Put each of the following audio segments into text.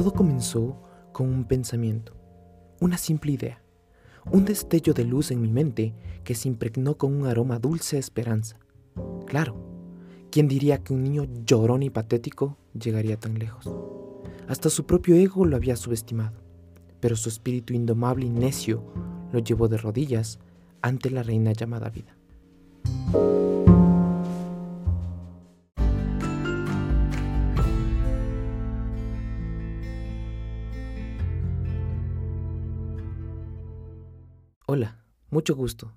Todo comenzó con un pensamiento, una simple idea, un destello de luz en mi mente que se impregnó con un aroma dulce de esperanza. Claro, ¿quién diría que un niño llorón y patético llegaría tan lejos? Hasta su propio ego lo había subestimado, pero su espíritu indomable y necio lo llevó de rodillas ante la reina llamada vida. Hola, mucho gusto.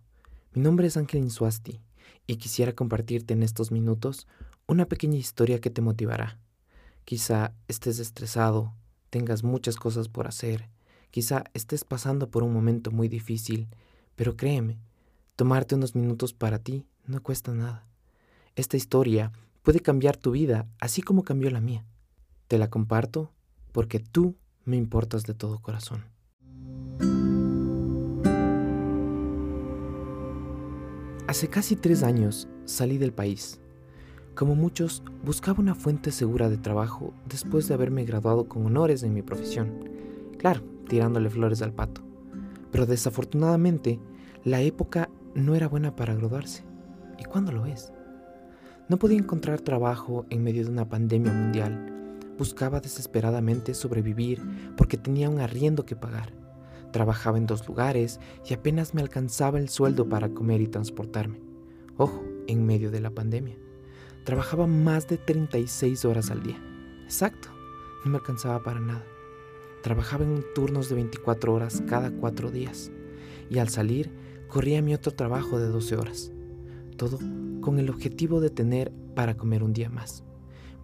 Mi nombre es Ángel Insuasti y quisiera compartirte en estos minutos una pequeña historia que te motivará. Quizá estés estresado, tengas muchas cosas por hacer, quizá estés pasando por un momento muy difícil, pero créeme, tomarte unos minutos para ti no cuesta nada. Esta historia puede cambiar tu vida así como cambió la mía. Te la comparto porque tú me importas de todo corazón. Hace casi tres años salí del país. Como muchos, buscaba una fuente segura de trabajo después de haberme graduado con honores en mi profesión. Claro, tirándole flores al pato. Pero desafortunadamente, la época no era buena para graduarse. ¿Y cuándo lo es? No podía encontrar trabajo en medio de una pandemia mundial. Buscaba desesperadamente sobrevivir porque tenía un arriendo que pagar Trabajaba en dos lugares y apenas me alcanzaba el sueldo para comer y transportarme. Ojo, en medio de la pandemia. Trabajaba más de 36 horas al día. Exacto, no me alcanzaba para nada. Trabajaba en turnos de 24 horas cada cuatro días y al salir corría mi otro trabajo de 12 horas. Todo con el objetivo de tener para comer un día más.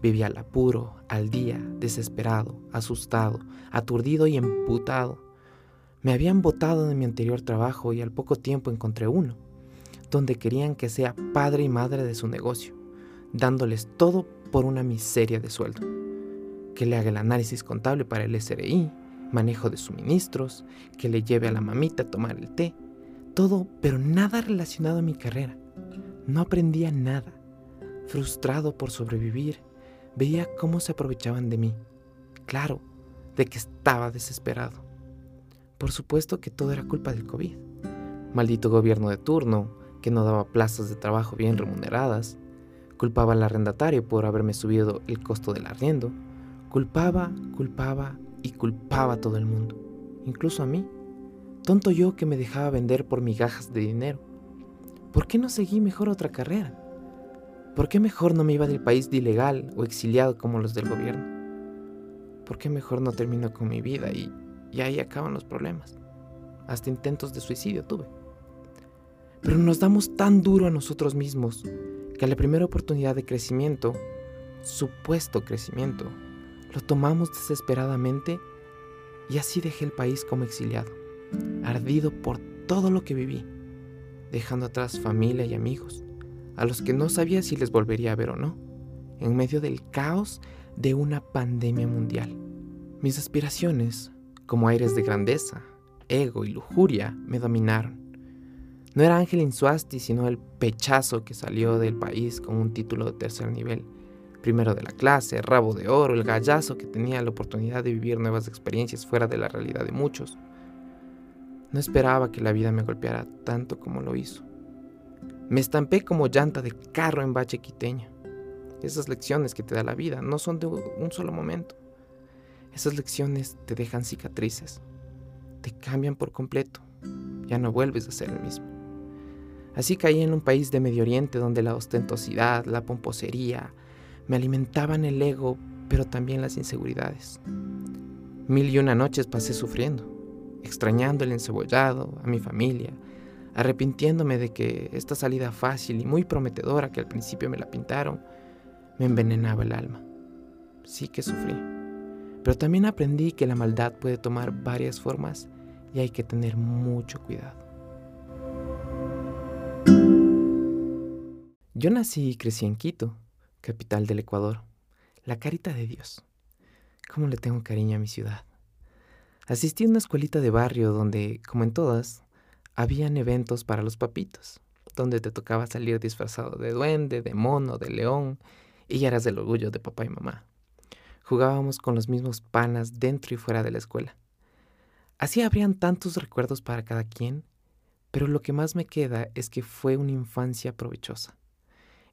Vivía al apuro, al día, desesperado, asustado, aturdido y emputado me habían votado de mi anterior trabajo y al poco tiempo encontré uno, donde querían que sea padre y madre de su negocio, dándoles todo por una miseria de sueldo. Que le haga el análisis contable para el SRI, manejo de suministros, que le lleve a la mamita a tomar el té, todo, pero nada relacionado a mi carrera. No aprendía nada. Frustrado por sobrevivir, veía cómo se aprovechaban de mí. Claro, de que estaba desesperado. Por supuesto que todo era culpa del COVID. Maldito gobierno de turno, que no daba plazas de trabajo bien remuneradas. Culpaba al arrendatario por haberme subido el costo del arriendo. Culpaba, culpaba y culpaba a todo el mundo, incluso a mí. Tonto yo que me dejaba vender por migajas de dinero. ¿Por qué no seguí mejor otra carrera? ¿Por qué mejor no me iba del país de ilegal o exiliado como los del gobierno? ¿Por qué mejor no termino con mi vida y y ahí acaban los problemas. Hasta intentos de suicidio tuve. Pero nos damos tan duro a nosotros mismos que a la primera oportunidad de crecimiento, supuesto crecimiento, lo tomamos desesperadamente y así dejé el país como exiliado, ardido por todo lo que viví, dejando atrás familia y amigos, a los que no sabía si les volvería a ver o no, en medio del caos de una pandemia mundial. Mis aspiraciones como aires de grandeza, ego y lujuria me dominaron. No era Ángel Insuasti, sino el pechazo que salió del país con un título de tercer nivel, primero de la clase, rabo de oro, el gallazo que tenía la oportunidad de vivir nuevas experiencias fuera de la realidad de muchos. No esperaba que la vida me golpeara tanto como lo hizo. Me estampé como llanta de carro en bache quiteño. Esas lecciones que te da la vida no son de un solo momento. Esas lecciones te dejan cicatrices, te cambian por completo, ya no vuelves a ser el mismo. Así caí en un país de Medio Oriente donde la ostentosidad, la pomposería, me alimentaban el ego, pero también las inseguridades. Mil y una noches pasé sufriendo, extrañando el encebollado, a mi familia, arrepintiéndome de que esta salida fácil y muy prometedora que al principio me la pintaron, me envenenaba el alma. Sí que sufrí. Pero también aprendí que la maldad puede tomar varias formas y hay que tener mucho cuidado. Yo nací y crecí en Quito, capital del Ecuador, la carita de Dios. ¿Cómo le tengo cariño a mi ciudad? Asistí a una escuelita de barrio donde, como en todas, habían eventos para los papitos, donde te tocaba salir disfrazado de duende, de mono, de león, y ya eras el orgullo de papá y mamá. Jugábamos con los mismos panas dentro y fuera de la escuela. Así habrían tantos recuerdos para cada quien, pero lo que más me queda es que fue una infancia provechosa,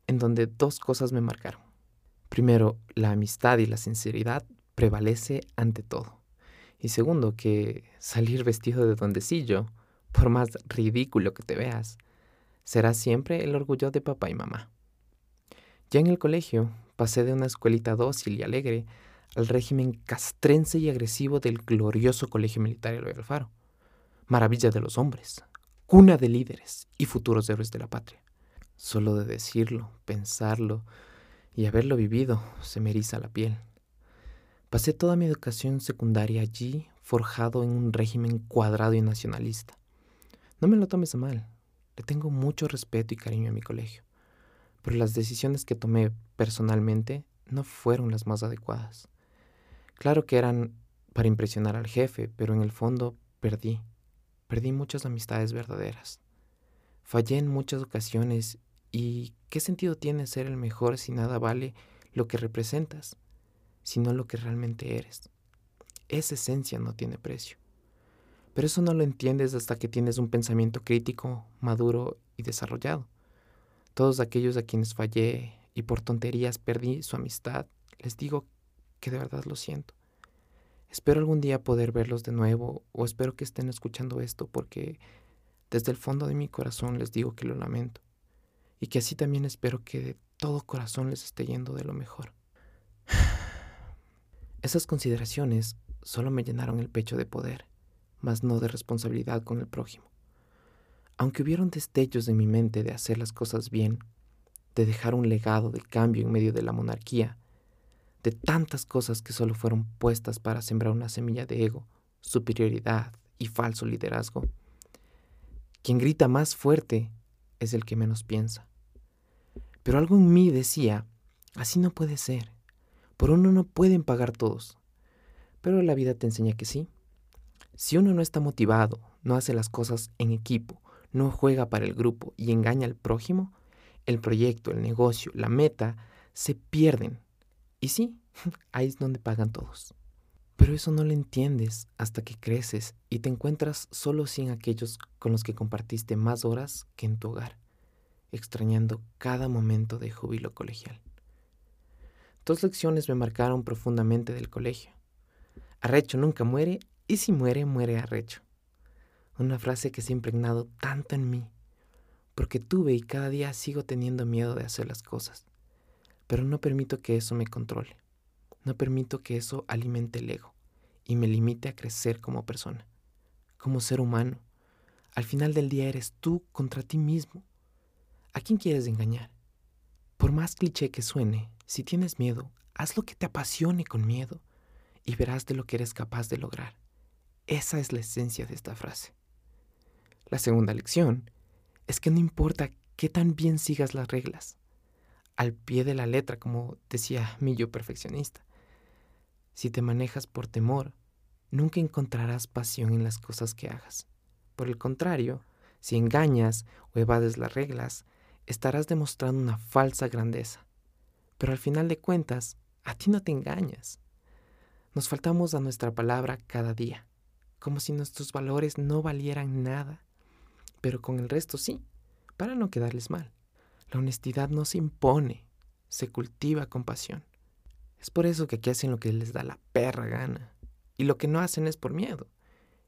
en donde dos cosas me marcaron. Primero, la amistad y la sinceridad prevalece ante todo. Y segundo, que salir vestido de dondecillo, por más ridículo que te veas, será siempre el orgullo de papá y mamá. Ya en el colegio, pasé de una escuelita dócil y alegre al régimen castrense y agresivo del glorioso Colegio Militar Eloy Alfaro. Maravilla de los hombres, cuna de líderes y futuros héroes de la patria. Solo de decirlo, pensarlo y haberlo vivido se me eriza la piel. Pasé toda mi educación secundaria allí, forjado en un régimen cuadrado y nacionalista. No me lo tomes a mal, le tengo mucho respeto y cariño a mi colegio, pero las decisiones que tomé personalmente no fueron las más adecuadas. Claro que eran para impresionar al jefe, pero en el fondo perdí, perdí muchas amistades verdaderas. Fallé en muchas ocasiones y ¿qué sentido tiene ser el mejor si nada vale lo que representas? sino lo que realmente eres. Esa esencia no tiene precio. Pero eso no lo entiendes hasta que tienes un pensamiento crítico, maduro y desarrollado. Todos aquellos a quienes fallé y por tonterías perdí su amistad, les digo que de verdad lo siento. Espero algún día poder verlos de nuevo o espero que estén escuchando esto porque desde el fondo de mi corazón les digo que lo lamento y que así también espero que de todo corazón les esté yendo de lo mejor. Esas consideraciones solo me llenaron el pecho de poder, mas no de responsabilidad con el prójimo. Aunque hubieron destellos en mi mente de hacer las cosas bien, de dejar un legado de cambio en medio de la monarquía, de tantas cosas que solo fueron puestas para sembrar una semilla de ego, superioridad y falso liderazgo. Quien grita más fuerte es el que menos piensa. Pero algo en mí decía, así no puede ser. Por uno no pueden pagar todos. Pero la vida te enseña que sí. Si uno no está motivado, no hace las cosas en equipo, no juega para el grupo y engaña al prójimo, el proyecto, el negocio, la meta, se pierden. Y sí, ahí es donde pagan todos. Pero eso no lo entiendes hasta que creces y te encuentras solo sin aquellos con los que compartiste más horas que en tu hogar, extrañando cada momento de júbilo colegial. Dos lecciones me marcaron profundamente del colegio. Arrecho nunca muere y si muere, muere arrecho. Una frase que se ha impregnado tanto en mí, porque tuve y cada día sigo teniendo miedo de hacer las cosas. Pero no permito que eso me controle. No permito que eso alimente el ego y me limite a crecer como persona, como ser humano. Al final del día eres tú contra ti mismo. ¿A quién quieres engañar? Por más cliché que suene, si tienes miedo, haz lo que te apasione con miedo y verás de lo que eres capaz de lograr. Esa es la esencia de esta frase. La segunda lección es que no importa qué tan bien sigas las reglas, al pie de la letra, como decía mi yo perfeccionista. Si te manejas por temor, nunca encontrarás pasión en las cosas que hagas. Por el contrario, si engañas o evades las reglas, estarás demostrando una falsa grandeza. Pero al final de cuentas, a ti no te engañas. Nos faltamos a nuestra palabra cada día, como si nuestros valores no valieran nada, pero con el resto sí, para no quedarles mal. La honestidad no se impone, se cultiva con pasión. Es por eso que aquí hacen lo que les da la perra gana, y lo que no hacen es por miedo,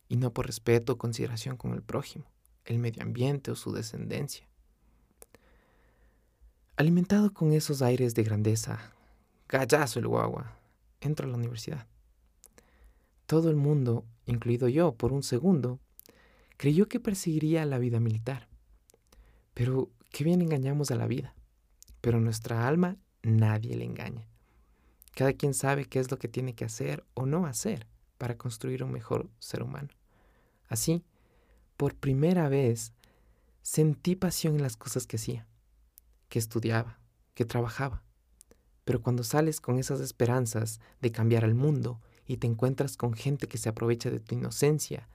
y no por respeto o consideración con el prójimo, el medio ambiente o su descendencia. Alimentado con esos aires de grandeza, gallazo el guagua, entro a la universidad. Todo el mundo, incluido yo por un segundo, creyó que perseguiría la vida militar. Pero qué bien engañamos a la vida. Pero nuestra alma nadie le engaña. Cada quien sabe qué es lo que tiene que hacer o no hacer para construir un mejor ser humano. Así, por primera vez, sentí pasión en las cosas que hacía que estudiaba, que trabajaba. Pero cuando sales con esas esperanzas de cambiar al mundo y te encuentras con gente que se aprovecha de tu inocencia,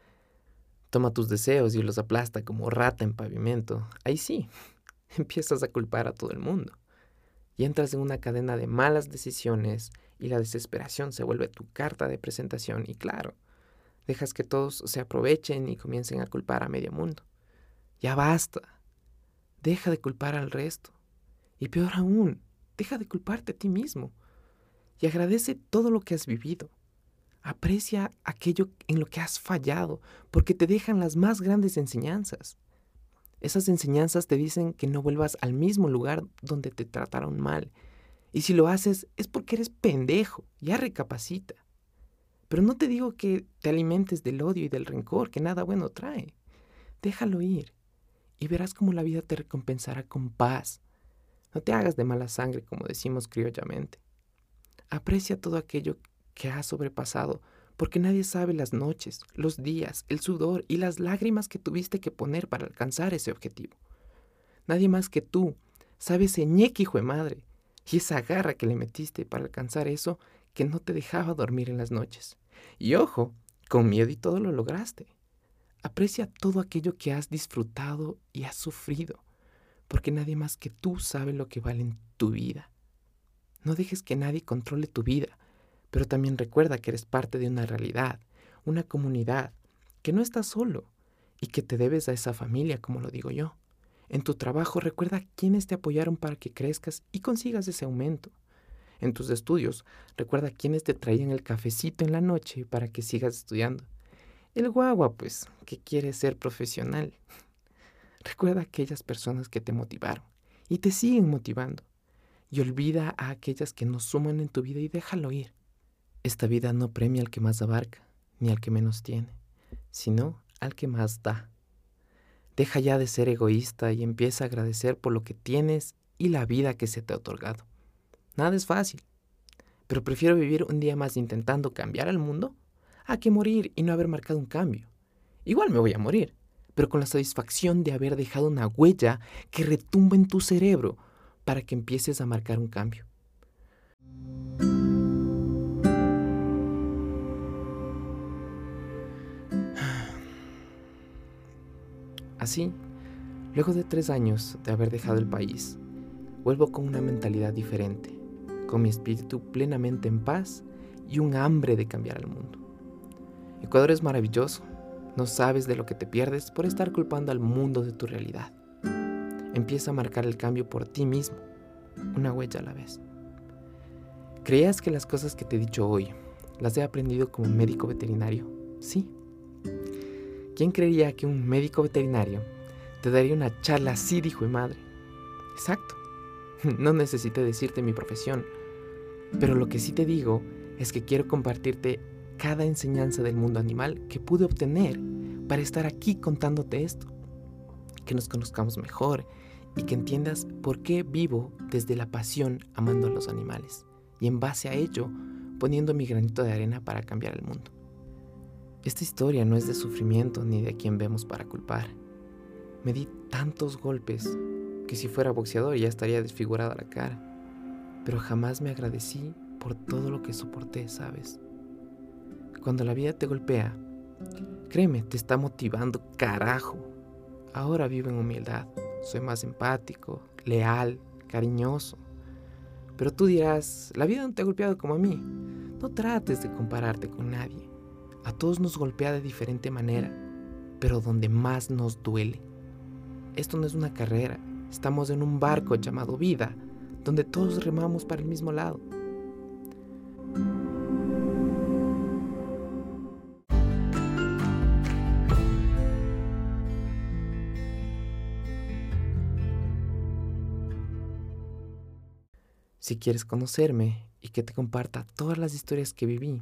toma tus deseos y los aplasta como rata en pavimento, ahí sí, empiezas a culpar a todo el mundo. y entras en una cadena de malas decisiones y la desesperación se vuelve tu carta de presentación y claro, dejas que todos se aprovechen y comiencen a culpar a medio mundo. Ya basta. Deja de culpar al resto. Y peor aún, deja de culparte a ti mismo. Y agradece todo lo que has vivido. Aprecia aquello en lo que has fallado, porque te dejan las más grandes enseñanzas. Esas enseñanzas te dicen que no vuelvas al mismo lugar donde te trataron mal. Y si lo haces es porque eres pendejo, ya recapacita. Pero no te digo que te alimentes del odio y del rencor, que nada bueno trae. Déjalo ir y verás cómo la vida te recompensará con paz. No te hagas de mala sangre, como decimos criollamente. Aprecia todo aquello que has sobrepasado, porque nadie sabe las noches, los días, el sudor y las lágrimas que tuviste que poner para alcanzar ese objetivo. Nadie más que tú sabe ese ñeque hijo de madre y esa garra que le metiste para alcanzar eso que no te dejaba dormir en las noches. Y ojo, con miedo y todo lo lograste. Aprecia todo aquello que has disfrutado y has sufrido, porque nadie más que tú sabe lo que vale en tu vida. No dejes que nadie controle tu vida, pero también recuerda que eres parte de una realidad, una comunidad, que no estás solo y que te debes a esa familia, como lo digo yo. En tu trabajo recuerda quiénes te apoyaron para que crezcas y consigas ese aumento. En tus estudios recuerda quiénes te traían el cafecito en la noche para que sigas estudiando. El guagua, pues, que quiere ser profesional. Recuerda a aquellas personas que te motivaron y te siguen motivando. Y olvida a aquellas que no suman en tu vida y déjalo ir. Esta vida no premia al que más abarca, ni al que menos tiene, sino al que más da. Deja ya de ser egoísta y empieza a agradecer por lo que tienes y la vida que se te ha otorgado. Nada es fácil, pero prefiero vivir un día más intentando cambiar al mundo a que morir y no haber marcado un cambio. Igual me voy a morir, pero con la satisfacción de haber dejado una huella que retumba en tu cerebro para que empieces a marcar un cambio. Así, luego de tres años de haber dejado el país, vuelvo con una mentalidad diferente, con mi espíritu plenamente en paz y un hambre de cambiar el mundo. Ecuador es maravilloso. No sabes de lo que te pierdes por estar culpando al mundo de tu realidad. Empieza a marcar el cambio por ti mismo, una huella a la vez. ¿Creías que las cosas que te he dicho hoy las he aprendido como médico veterinario? Sí. ¿Quién creería que un médico veterinario te daría una charla así, dijo mi madre? Exacto. No necesité decirte mi profesión, pero lo que sí te digo es que quiero compartirte cada enseñanza del mundo animal que pude obtener para estar aquí contándote esto. Que nos conozcamos mejor y que entiendas por qué vivo desde la pasión amando a los animales y en base a ello poniendo mi granito de arena para cambiar el mundo. Esta historia no es de sufrimiento ni de quien vemos para culpar. Me di tantos golpes que si fuera boxeador ya estaría desfigurada la cara, pero jamás me agradecí por todo lo que soporté, ¿sabes? Cuando la vida te golpea, créeme, te está motivando carajo. Ahora vivo en humildad, soy más empático, leal, cariñoso. Pero tú dirás, la vida no te ha golpeado como a mí. No trates de compararte con nadie. A todos nos golpea de diferente manera, pero donde más nos duele. Esto no es una carrera, estamos en un barco llamado vida, donde todos remamos para el mismo lado. Si quieres conocerme y que te comparta todas las historias que viví,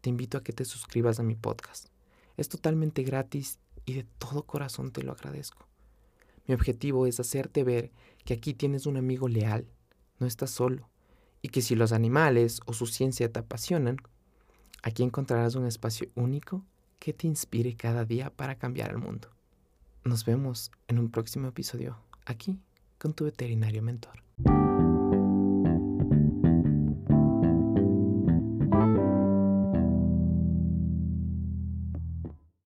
te invito a que te suscribas a mi podcast. Es totalmente gratis y de todo corazón te lo agradezco. Mi objetivo es hacerte ver que aquí tienes un amigo leal, no estás solo, y que si los animales o su ciencia te apasionan, aquí encontrarás un espacio único que te inspire cada día para cambiar el mundo. Nos vemos en un próximo episodio, aquí, con tu veterinario mentor.